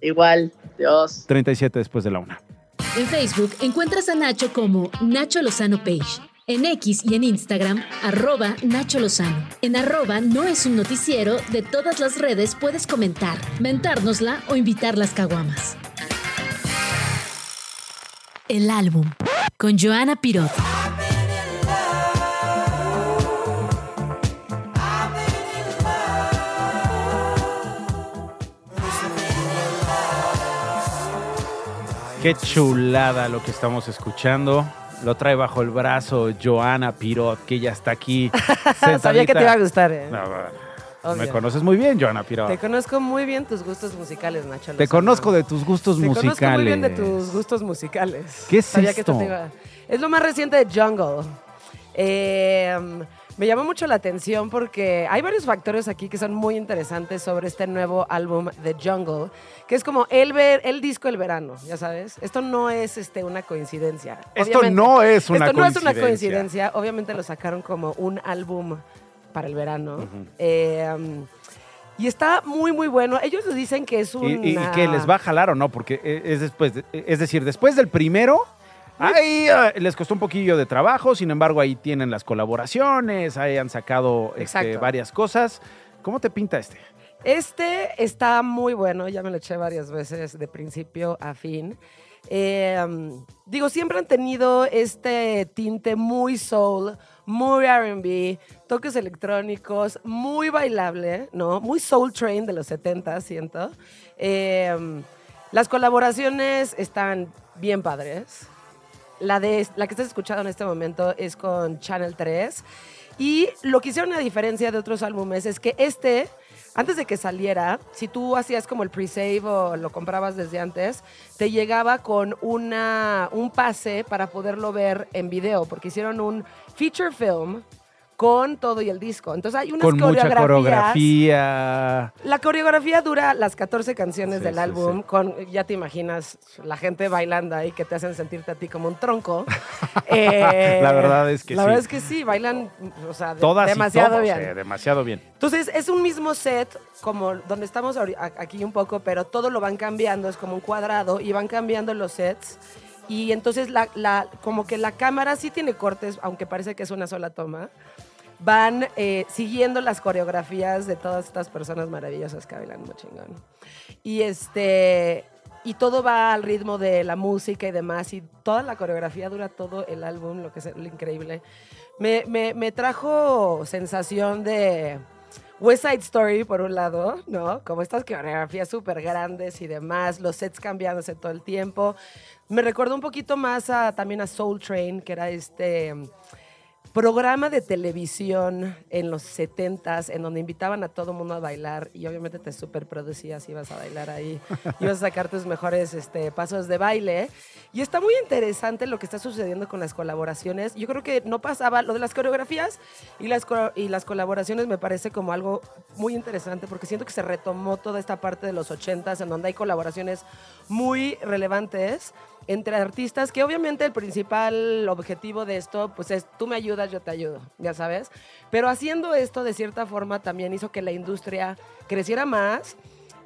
Igual, Dios. 37 después de la una. En Facebook encuentras a Nacho como Nacho Lozano Page en X y en Instagram, arroba Nacho Lozano. En arroba no es un noticiero, de todas las redes puedes comentar, mentárnosla o invitar las caguamas. El álbum, con Joana Pirot. Qué chulada lo que estamos escuchando. Lo trae bajo el brazo Joana Pirot, que ya está aquí. *laughs* Sabía que te iba a gustar. ¿eh? me conoces muy bien, Joana Pirot. Te conozco muy bien tus gustos musicales, Nacho. Te conozco de tus gustos musicales. Te conozco muy bien de tus gustos musicales. ¿Qué es esto? Es lo más reciente de Jungle. Eh, me llamó mucho la atención porque hay varios factores aquí que son muy interesantes sobre este nuevo álbum de Jungle, que es como el, ver, el disco del verano, ya sabes. Esto no es este, una coincidencia. Esto no es una esto coincidencia. no es una coincidencia. Obviamente lo sacaron como un álbum para el verano. Eh, um, y está muy, muy bueno. Ellos dicen que es un. Y, que les va a jalar o no, porque e, es después. es decir, después del primero Ahí ah, les costó un poquillo de trabajo, sin embargo ahí tienen las colaboraciones, ahí han sacado este, varias cosas. ¿Cómo te pinta este? Este está muy bueno, ya me lo eché varias veces de principio a fin. Em, digo, siempre han tenido este tinte muy soul, muy RB, toques electrónicos, muy bailable, ¿no? Muy soul train de los 70, siento. Em, las colaboraciones están bien padres. La, de, la que estás escuchando en este momento es con Channel 3. Y lo que hicieron a diferencia de otros álbumes es que este, antes de que saliera, si tú hacías como el pre-save o lo comprabas desde antes, te llegaba con una, un pase para poderlo ver en video, porque hicieron un feature film con todo y el disco. Entonces hay unas con mucha coreografía. La coreografía dura las 14 canciones del álbum, con ya te imaginas la gente bailando ahí que te hacen sentirte a ti como un tronco. *laughs* Eh, la verdad es que sí. La verdad es que sí, bailan o sea, demasiado bien. Eh, demasiado bien. Entonces es un mismo set como donde estamos aquí un poco, pero todo lo van cambiando, es como un cuadrado y van cambiando los sets. Y entonces la, la, como que la cámara sí tiene cortes, aunque parece que es una sola toma van eh, siguiendo las coreografías de todas estas personas maravillosas que bailan muy chingón. Y este y todo va al ritmo de la música y demás y toda la coreografía dura todo el álbum, lo que es lo increíble. Me, me, me trajo sensación de West Side Story, por un lado, ¿no? Como estas coreografías súper grandes y demás, los sets cambiándose todo el tiempo. Me recuerdo un poquito más a, también a Soul Train, que era este programa de televisión en los 70s en donde invitaban a todo mundo a bailar y obviamente te superproducías, ibas a bailar ahí, *laughs* ibas a sacar tus mejores este, pasos de baile. Y está muy interesante lo que está sucediendo con las colaboraciones. Yo creo que no pasaba, lo de las coreografías y las, y las colaboraciones me parece como algo muy interesante porque siento que se retomó toda esta parte de los 80s en donde hay colaboraciones muy relevantes entre artistas, que obviamente el principal objetivo de esto, pues es tú me ayudas, yo te ayudo, ya sabes. Pero haciendo esto de cierta forma también hizo que la industria creciera más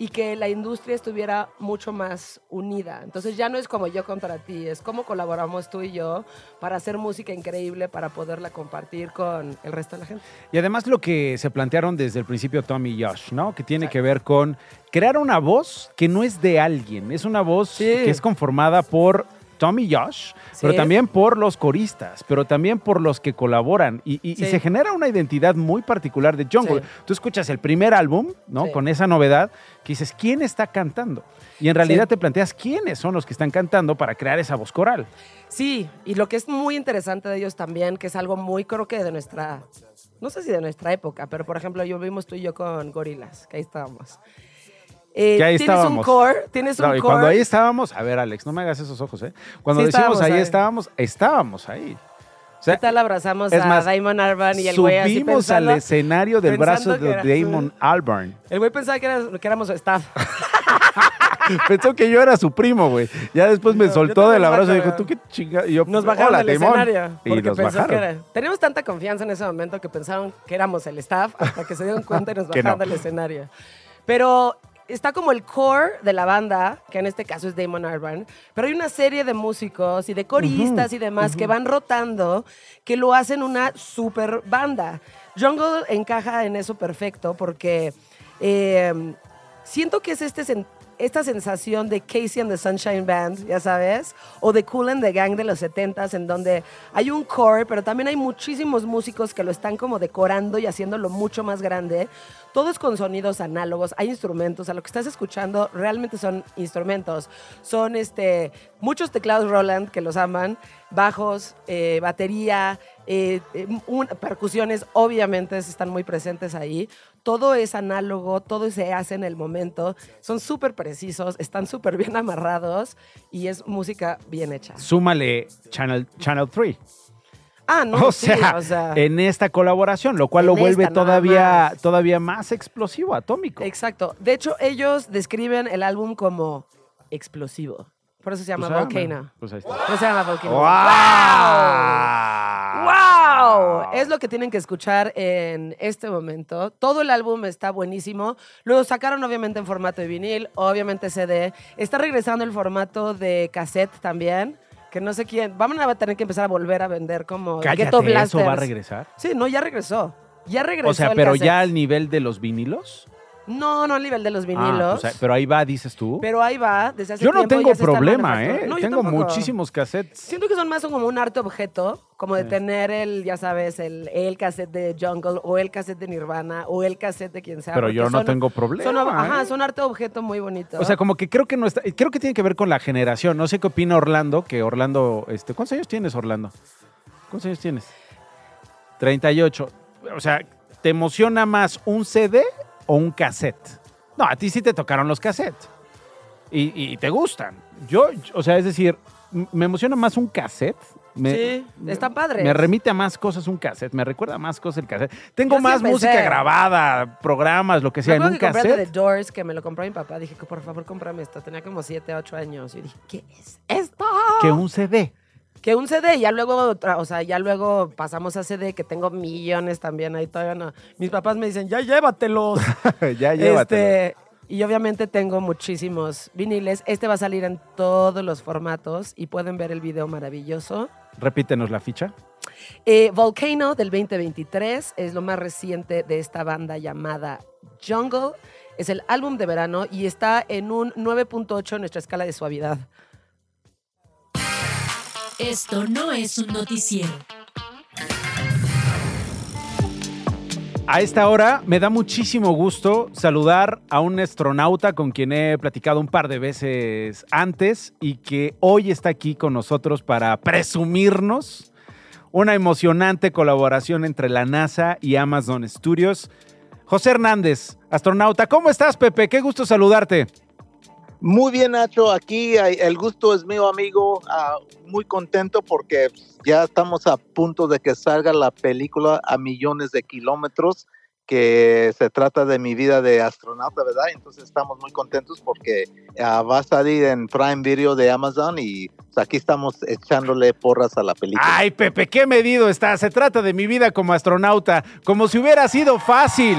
y que la industria estuviera mucho más unida. Entonces ya no es como yo contra ti, es como colaboramos tú y yo para hacer música increíble, para poderla compartir con el resto de la gente. Y además lo que se plantearon desde el principio Tommy y Josh, ¿no? Que tiene que ver con crear una voz que no es de alguien, es una voz que es conformada por Tommy Josh, pero también por los coristas, pero también por los que colaboran. Y, se genera una identidad muy particular de Jungle. Tú escuchas el primer álbum, ¿no? Con esa novedad, que dices, ¿quién está cantando? Y en realidad te planteas quiénes son los que están cantando para crear esa voz coral. Sí, y lo que es muy interesante de ellos también, que es algo muy, creo que de nuestra, no sé si de nuestra época, pero por ejemplo, yo vimos tú y yo con Gorilas, que ahí estábamos. Eh, que ahí tienes estábamos. un core, tienes un y cuando ahí estábamos, a ver, Alex, no me hagas esos ojos, ¿eh? Cuando decimos ahí, estábamos, estábamos ahí. O sea, ¿Qué tal abrazamos a Damon Albarn y el güey así Subimos al escenario del brazo de Damon Albarn. El güey pensaba que, era, que éramos staff. *laughs* Pensó que yo era su primo, güey. Ya después me soltó del abrazo y dijo, ¿tú qué chingada? Y yo, nos bajaron del escenario. Y nos bajaron. Que era. Teníamos tanta confianza en ese momento que pensaron que éramos el staff hasta que se dieron cuenta y nos *laughs* bajaron del escenario. Pero está como el core de la banda, que en este caso es Damon Albarn, pero hay una serie de músicos y de coristas y demás que van rotando, que lo hacen una super banda. Jungle encaja en eso perfecto porque eh, siento que es este esta sensación de Casey and the Sunshine Band, ya sabes, o de Cool and the Gang de los 70s, en donde hay un core, pero también hay muchísimos músicos que lo están como decorando y haciéndolo mucho más grande. Todo es con sonidos análogos, hay instrumentos, a lo que estás escuchando realmente son instrumentos. Son este, muchos teclados Roland que los aman, bajos, eh, batería, eh, eh, percusiones obviamente están muy presentes ahí. Todo es análogo, todo se hace en el momento. Son súper precisos, están súper bien *laughs* amarrados y es música bien hecha. Súmale Channel, Channel 3. Ah, no, *laughs* o, sea, en esta colaboración, lo cual lo vuelve todavía, más. todavía más explosivo, atómico. Exacto. De hecho, ellos describen el álbum como explosivo. Por eso se llama pues, ah, Volcano. Pues ahí está. Por eso se llama Volcano. ¡Wow! ¡Wow! Es lo que tienen que escuchar en este momento. Todo el álbum está buenísimo. Lo sacaron obviamente en formato de vinil, obviamente CD. Está regresando el formato de cassette también que no sé quién. Vamos a tener que empezar a volver a vender como Cállate, Ghetto ¿Eso va a regresar? Sí, no, ya regresó. Ya regresó. O sea, pero ya al nivel de los vinilos. No, no al nivel de los ah, vinilos. pero ahí va, dices tú. Pero ahí va, desde hace Yo no tengo problema, ¿eh? tengo muchísimos cassettes. Siento que son más como un arte objeto, como de tener el, ya sabes, el, el cassette de Jungle o el cassette de Nirvana o el cassette de quien sea. Pero yo no tengo problema. Son, Ajá, ¿eh? son arte objeto muy bonito. O sea, como que creo que no está, creo que tiene que ver con la generación. No sé qué opina Orlando, que Orlando, este, ¿cuántos años tienes, Orlando? ¿Cuántos años tienes? 38. O sea, ¿te emociona más un CD o un cassette? No, a ti sí te tocaron los cassettes. Y, te gustan. Yo, o sea, es decir, me emociona más un cassette. sí, está padre. Me remite a más cosas un cassette, me recuerda a más cosas el cassette. Tengo más música grabada, programas, lo que sea, en un que cassette. de Doors, que me lo compró mi papá, dije que por favor cómprame esto. Tenía como 7, 8 años. Y dije, ¿qué es esto? Que un CD. Que un CD, ya luego, o sea, ya luego pasamos a CD, que tengo millones también ahí todavía no. Mis papás me dicen, ya llévatelos. *laughs* ya llévatelos. Este, y obviamente tengo muchísimos viniles. Este va a salir en todos los formatos y pueden ver el video maravilloso. Repítenos la ficha. Eh, Volcano del 2023 es lo más reciente de esta banda llamada Jungle. Es el álbum de verano y está en un 9.8 en nuestra escala de suavidad. Esto no es un noticiero. A esta hora me da muchísimo gusto saludar a un astronauta con quien he platicado un par de veces antes y que hoy está aquí con nosotros para presumirnos una emocionante colaboración entre la NASA y Amazon Studios. José Hernández, astronauta, ¿cómo estás, Pepe? Qué gusto saludarte. Muy bien, Nacho. Aquí el gusto es mío, amigo. Ah, muy contento porque ya estamos a punto de que salga la película a millones de kilómetros, que se trata de mi vida de astronauta, ¿verdad? Entonces estamos muy contentos porque ah, va a salir en Prime Video de Amazon y pues, aquí estamos echándole porras a la película. Ay, Pepe, qué medido está. Se trata de mi vida como astronauta, como si hubiera sido fácil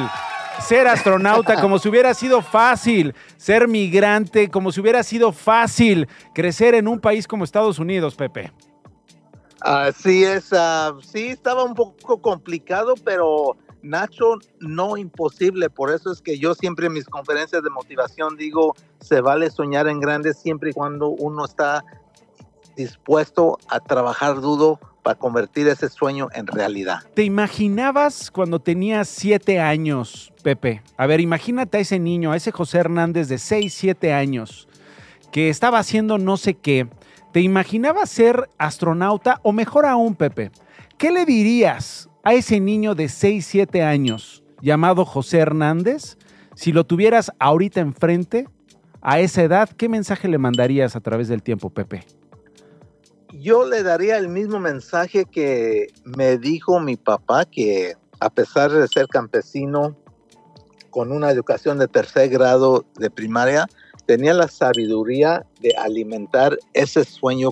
ser astronauta, como si hubiera sido fácil ser migrante, como si hubiera sido fácil crecer en un país como Estados Unidos, Pepe. Así es, uh, sí estaba un poco complicado, pero Nacho, no imposible. Por eso es que yo siempre en mis conferencias de motivación digo, se vale soñar en grande siempre y cuando uno está dispuesto a trabajar duro para convertir ese sueño en realidad. ¿Te imaginabas cuando tenías siete años, Pepe? A ver, imagínate a ese niño, a ese José Hernández de seis, siete años, que estaba haciendo no sé qué. ¿Te imaginabas ser astronauta o mejor aún, Pepe? ¿Qué le dirías a ese niño de seis, siete años llamado José Hernández si lo tuvieras ahorita enfrente? A esa edad, ¿qué mensaje le mandarías a través del tiempo, Pepe? yo le daría el mismo mensaje que me dijo mi papá, que a pesar de ser campesino con una educación de tercer grado de primaria, tenía la sabiduría de alimentar ese sueño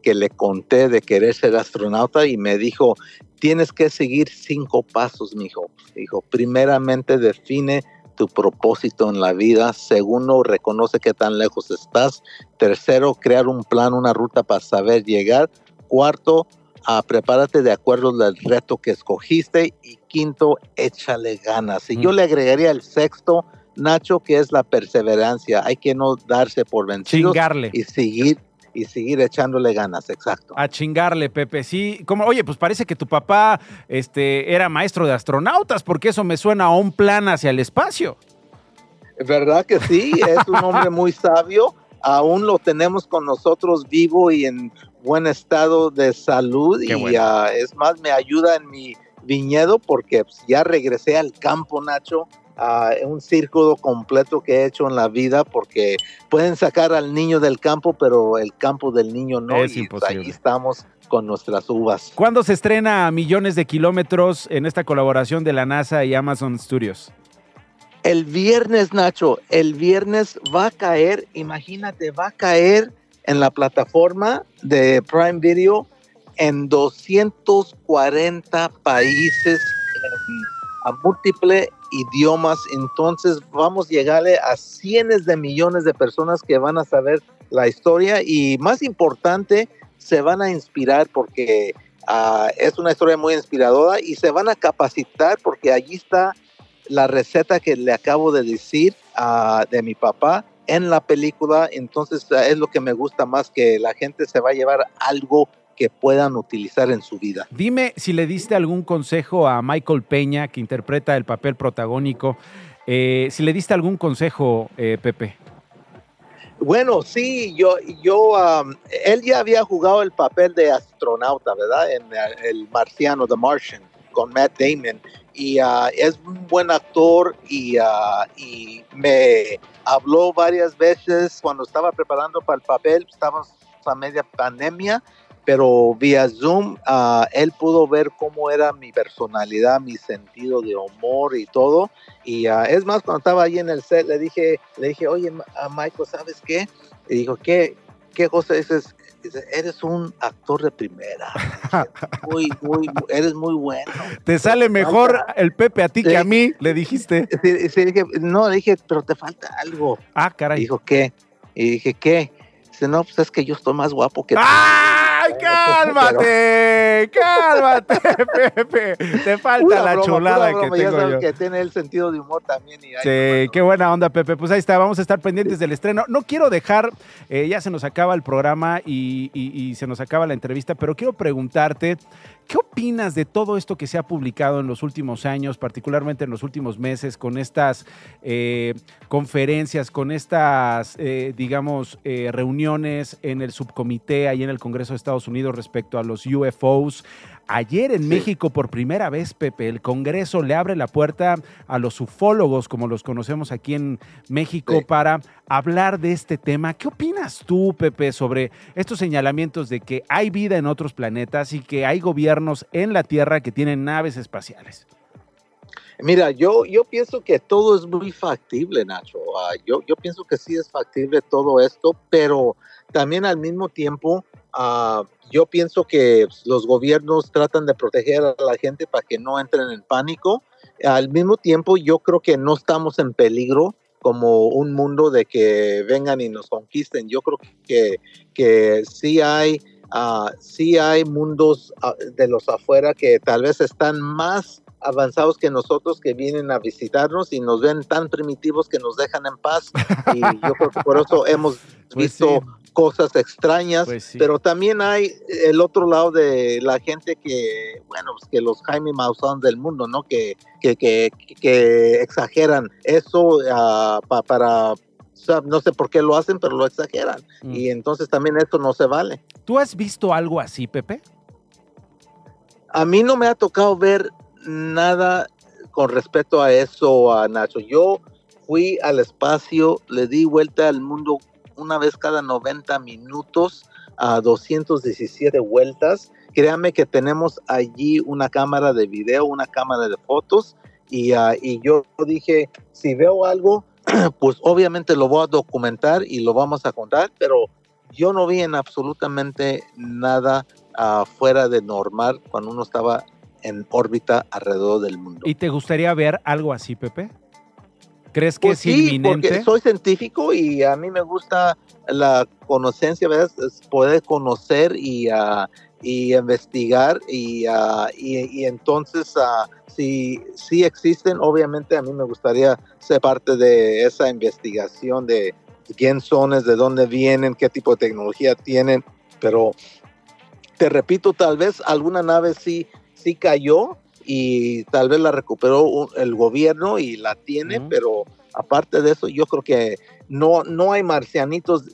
que le conté de querer ser astronauta y me dijo, tienes que seguir cinco pasos, mi hijo. Dijo, primeramente define tu propósito en la vida. Segundo, reconoce qué tan lejos estás. Tercero, crear un plan, una ruta para saber llegar. Cuarto, a prepárate de acuerdo al reto que escogiste. Y quinto, échale ganas. Y yo le agregaría el sexto, Nacho, que es la perseverancia. Hay que no darse por vencido y seguir y seguir echándole ganas, exacto. A chingarle, Pepe. Sí, como, oye, pues parece que tu papá este, era maestro de astronautas, porque eso me suena a un plan hacia el espacio. ¿Verdad que sí? Es un hombre muy sabio. Aún lo tenemos con nosotros vivo y en buen estado de salud. y ah, es más, me ayuda en mi viñedo porque pues, ya regresé al campo, Nacho un círculo completo que he hecho en la vida porque pueden sacar al niño del campo, pero el campo del niño no. Es y pues, ahí estamos con nuestras uvas. ¿Cuándo se estrena Millones de Kilómetros en esta colaboración de la NASA y Amazon Studios? El viernes, Nacho, el viernes va a caer, imagínate, va a caer en la plataforma de Prime Video en 240 países a múltiple idiomas, entonces vamos a llegarle a cientos de millones de personas que van a saber la historia y más importante, se van a inspirar porque ah, es una historia muy inspiradora y se van a capacitar porque allí está la receta que le acabo de decir uh, de mi papá en la película, entonces es lo que me gusta más que la gente se va a llevar algo que puedan utilizar en su vida. Dime si le diste algún consejo a Michael Peña, que interpreta el papel protagónico, eh, si le diste algún consejo, eh, Pepe. Bueno, sí, yo, yo, él ya había jugado el papel de astronauta, ¿verdad? En el, Marciano, The Martian, con Matt Damon. Y uh, es un buen actor y, uh, y me habló varias veces cuando estaba preparando para el papel, estábamos a media pandemia pero vía Zoom ah, él pudo ver cómo era mi personalidad, mi sentido de humor y todo. Y uh, es más, cuando estaba ahí en el set, le dije, le dije, oye, a Michael, ¿sabes qué? Y dijo, ¿qué, qué cosa dices? Dice, eres un actor de primera. *laughs* Muy, muy, eres muy bueno. Te sale mejor el Pepe a ti que a mí, le dijiste. Sí, sí, dije, no, le dije, pero te falta algo. Ah, caray. dijo, ¿qué? Y dije, ¿qué? Dice, no, pues es que yo estoy más guapo que tú. ¡Ay, cálmate! ¡Cálmate, *laughs* Pepe! Te falta la chulada que tengo yo. que tiene el sentido de humor también. Y sí, qué buena onda, Pepe. Pues ahí está, vamos a estar pendientes del estreno. No quiero dejar, eh, ya se nos acaba el programa y, se nos acaba la entrevista, pero quiero preguntarte, ¿Qué opinas de todo esto que se ha publicado en los últimos años, particularmente en los últimos meses, con estas eh, conferencias, con estas, eh, digamos, eh, reuniones en el subcomité ahí en el Congreso de Estados Unidos respecto a los UFOs? Ayer en México, por primera vez, Pepe, el Congreso le abre la puerta a los ufólogos, como los conocemos aquí en México, para hablar de este tema. ¿Qué opinas tú, Pepe, sobre estos señalamientos de que hay vida en otros planetas y que hay gobiernos en la Tierra que tienen naves espaciales? Mira, yo, yo pienso que todo es muy factible, Nacho. Ah, yo, yo pienso que sí es factible todo esto, pero también al mismo tiempo uh, yo pienso que los gobiernos tratan de proteger a la gente para que no entren en pánico. Al mismo tiempo, yo creo que no estamos en peligro como un mundo de que vengan y nos conquisten. Yo creo que, que sí hay, uh, sí hay mundos ah, de los afuera que tal vez están más avanzados que nosotros que vienen a visitarnos y nos ven tan primitivos que nos dejan en paz. Y yo creo que por eso hemos *laughs* pues visto cosas extrañas, pues pero también hay el otro lado de la gente que, bueno, pues que los Jaime Maussan del mundo, ¿no? Que, que, que, exageran eso uh, para no sé por qué lo hacen, pero lo exageran. Mm. Y entonces también esto no se vale. ¿Tú has visto algo así, Pepe? A mí no me ha tocado ver nada con respecto a eso, a Nacho. Yo fui al espacio, le di vuelta al mundo una vez cada 90 minutos a 217 vueltas. Créame que tenemos allí una cámara de video, una cámara de fotos y, ah, y yo dije, si veo algo, *clears throat* pues obviamente lo voy a documentar y lo vamos a contar, pero yo no vi en absolutamente nada uh, fuera de normal cuando uno estaba en órbita alrededor del mundo. ¿Y te gustaría ver algo así, Pepe? ¿Crees que pues es sí, Porque soy científico y a mí me gusta la conocencia, ¿verdad? poder conocer y, uh, y investigar y, uh, y, entonces uh, si, si existen, obviamente a mí me gustaría ser parte de esa investigación de quién son, de dónde vienen, qué tipo de tecnología tienen, pero te repito, tal vez alguna nave sí, sí cayó, y tal vez la recuperó el gobierno y la tiene, pero aparte de eso, yo creo que no, no hay marcianitos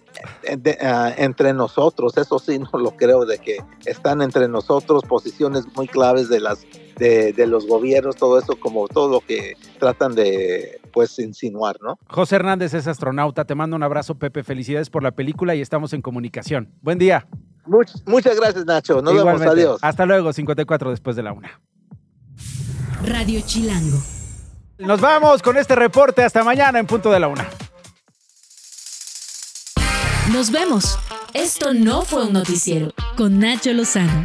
ah, entre nosotros, eso sí *laughs* no lo creo, de que están entre nosotros posiciones muy claves de, las, de, de los gobiernos, todo eso, como todo lo que tratan de pues insinuar, ¿no? José Hernández es astronauta, te mando un abrazo, Pepe, felicidades por la película y estamos en comunicación. Buen día. muchas gracias, Nacho. Nos vemos, adiós. Hasta luego, 54 después de la una. Radio Chilango. Nos vamos con este reporte hasta mañana en punto de la una. Nos vemos. Esto no fue un noticiero con Nacho Lozano.